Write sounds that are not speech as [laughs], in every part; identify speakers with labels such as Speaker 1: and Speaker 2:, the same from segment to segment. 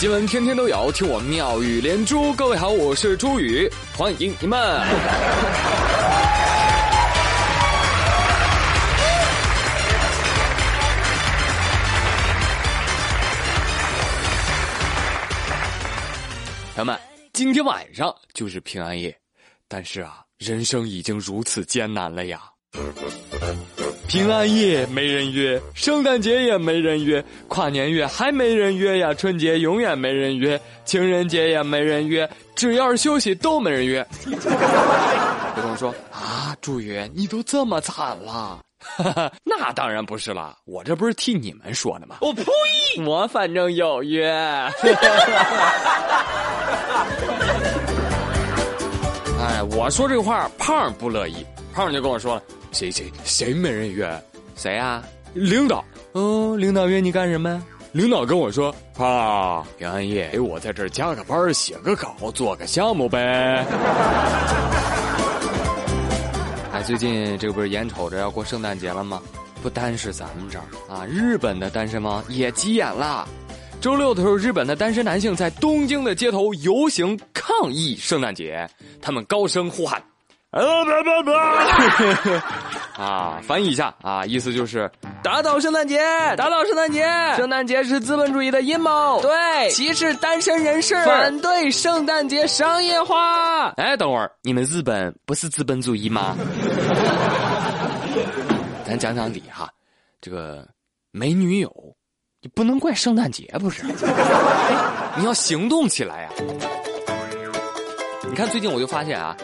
Speaker 1: 新闻天天都有，听我妙语连珠。各位好，我是朱宇，欢迎你们。朋友们，今天晚上就是平安夜，但是啊，人生已经如此艰难了呀。平安夜没人约，圣诞节也没人约，跨年月还没人约呀，春节永远没人约，情人节也没人约，只要是休息都没人约。[laughs] 有朋友说啊，朱宇，你都这么惨了？[laughs] 那当然不是了，我这不是替你们说的吗？
Speaker 2: 我呸！
Speaker 1: 我反正有约。[laughs] 哎，我说这话，胖不乐意，胖就跟我说了。谁谁谁没人约？
Speaker 2: 谁啊？
Speaker 1: 领导。
Speaker 2: 哦，领导约你干什么？
Speaker 1: 领导跟我说：“啊，平安夜给我在这儿加个班，写个稿，做个项目呗。[laughs] ”
Speaker 2: 哎，最近这个不是眼瞅着要过圣诞节了吗？不单是咱们这儿啊，日本的单身汪也急眼了。周六的时候，日本的单身男性在东京的街头游行抗议圣诞节，他们高声呼喊。啊不不不！啊，翻译一下啊，意思就是打倒圣诞节，打倒圣诞节，圣诞节是资本主义的阴谋，对，歧视单身人士，反对圣诞节商业化。哎，等会儿，你们日本不是资本主义吗？[laughs] 咱讲讲理哈，这个没女友，你不能怪圣诞节不是？[laughs] 你要行动起来呀！你看最近我就发现啊。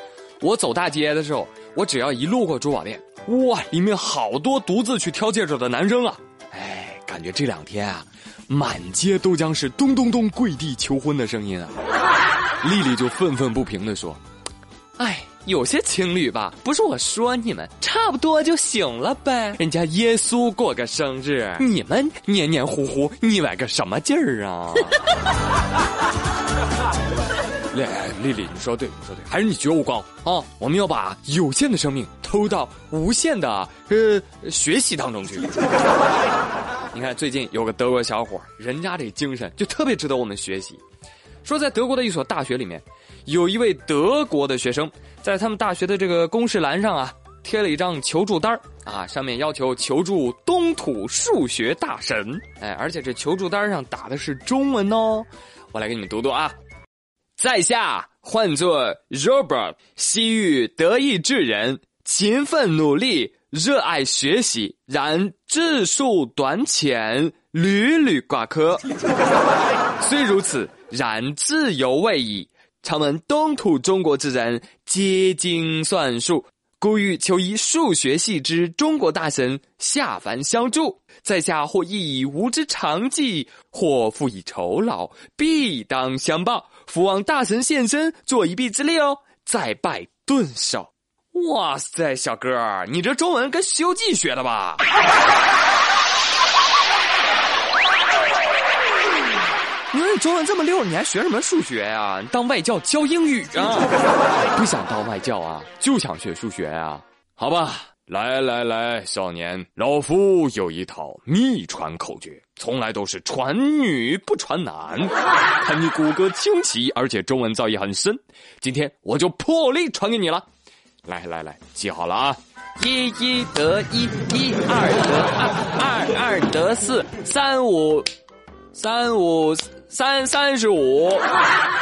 Speaker 2: 我走大街的时候，我只要一路过珠宝店，哇，里面好多独自去挑戒指的男生啊！哎，感觉这两天啊，满街都将是咚咚咚跪地求婚的声音啊！丽丽就愤愤不平的说：“哎，有些情侣吧，不是我说你们，差不多就行了呗。人家耶稣过个生日，你们黏黏糊糊，腻歪个什么劲儿啊？” [laughs] 丽丽，你说对，你说对，还是你觉悟高啊！我们要把有限的生命投到无限的呃学习当中去。[laughs] 你看，最近有个德国小伙，人家这精神就特别值得我们学习。说在德国的一所大学里面，有一位德国的学生，在他们大学的这个公示栏上啊，贴了一张求助单啊，上面要求求助东土数学大神。哎，而且这求助单上打的是中文哦，我来给你们读读啊。在下唤作 Robert，西域德意志人，勤奋努力，热爱学习，然智术短浅，屡屡挂科。[laughs] 虽如此，然自由未已。常闻东土中国之人皆精算术，故欲求一数学系之中国大神下凡相助。在下或亦以吾之长技，或复以酬劳，必当相报。福望大神现身，做一臂之力哦！再拜顿首。哇塞，小哥，你这中文跟《西游记》学的吧？你中文这么溜，你还学什么数学呀？你当外教教英语啊？[laughs] 不想当外教啊，就想学数学呀？好吧。来来来，少年，老夫有一套秘传口诀，从来都是传女不传男。[laughs] 看你骨骼清奇，而且中文造诣很深，今天我就破例传给你了。来来来，记好了啊！一一得一，一二得二，二二得四，三五，三五三三十五，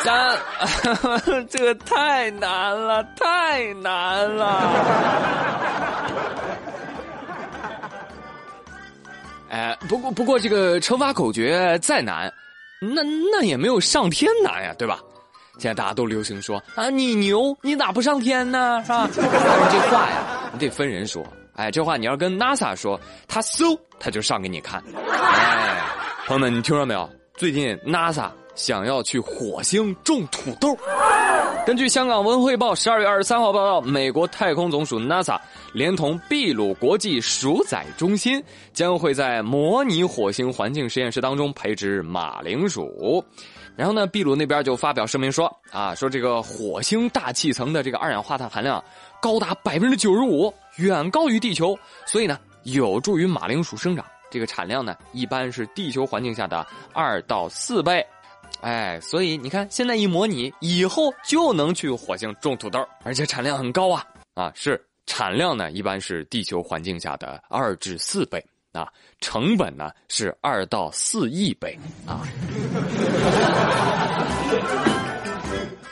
Speaker 2: 三，[laughs] 这个太难了，太难了。[laughs] 哎，不过不过，这个乘法口诀再难，那那也没有上天难呀，对吧？现在大家都流行说啊，你牛，你咋不上天呢？是吧？但是这话呀，你得分人说。哎，这话你要跟 NASA 说，他嗖他就上给你看。哎，朋友们，你听说没有？最近 NASA 想要去火星种土豆。根据香港文汇报十二月二十三号报道，美国太空总署 NASA 连同秘鲁国际鼠仔中心将会在模拟火星环境实验室当中培植马铃薯。然后呢，秘鲁那边就发表声明说啊，说这个火星大气层的这个二氧化碳含量高达百分之九十五，远高于地球，所以呢，有助于马铃薯生长。这个产量呢，一般是地球环境下的二到四倍。哎，所以你看，现在一模拟，以后就能去火星种土豆，而且产量很高啊！啊，是产量呢，一般是地球环境下的二至四倍啊，成本呢是二到四亿倍啊。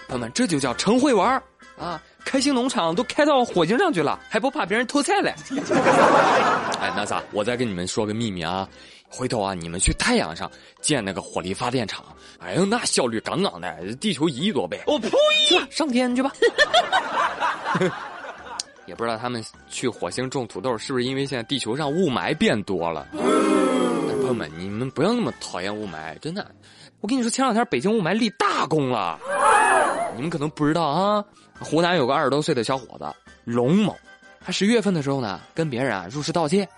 Speaker 2: 朋友们，这就叫成会玩啊！开心农场都开到火星上去了，还不怕别人偷菜嘞？[laughs] 哎，那啥，我再跟你们说个秘密啊。回头啊，你们去太阳上建那个火力发电厂，哎呦，那效率杠杠的，地球一亿多倍。
Speaker 1: 我呸！
Speaker 2: 上天去吧。[laughs] 也不知道他们去火星种土豆是不是因为现在地球上雾霾变多了？朋友们，你们不要那么讨厌雾霾，真的。我跟你说，前两天北京雾霾立大功了，你们可能不知道啊。湖南有个二十多岁的小伙子龙某，他十月份的时候呢，跟别人啊入室盗窃，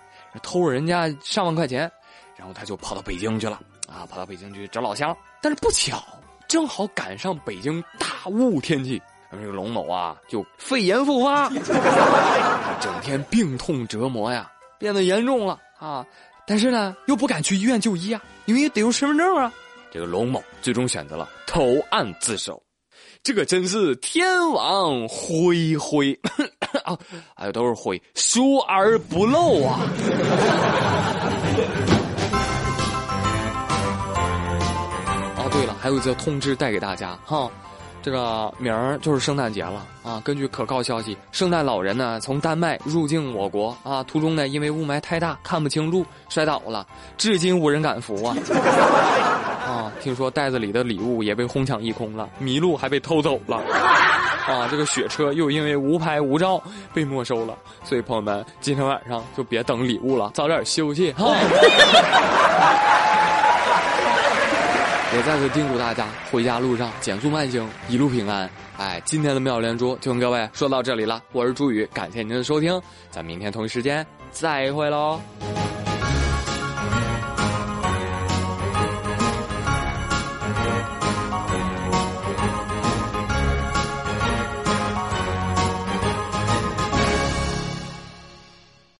Speaker 2: 偷了人家上万块钱。然后他就跑到北京去了啊，跑到北京去找老乡。但是不巧，正好赶上北京大雾天气，这个龙某啊就肺炎复发，[laughs] 整天病痛折磨呀，变得严重了啊。但是呢，又不敢去医院就医啊，因为得用身份证啊。这个龙某最终选择了投案自首，这个真是天网恢恢啊，[coughs] 哎，都是恢，疏而不漏啊。[coughs] 哦对了，还有一则通知带给大家哈，这个明儿就是圣诞节了啊。根据可靠消息，圣诞老人呢从丹麦入境我国啊，途中呢因为雾霾太大看不清路摔倒了，至今无人敢扶啊。啊，听说袋子里的礼物也被哄抢一空了，麋鹿还被偷走了。[laughs] 啊，这个雪车又因为无牌无照被没收了。所以朋友们，今天晚上就别等礼物了，早点休息哈。也 [laughs] 再次叮嘱大家，回家路上减速慢行，一路平安。哎，今天的妙连珠就跟各位说到这里了，我是朱宇，感谢您的收听，咱明天同一时间再会喽。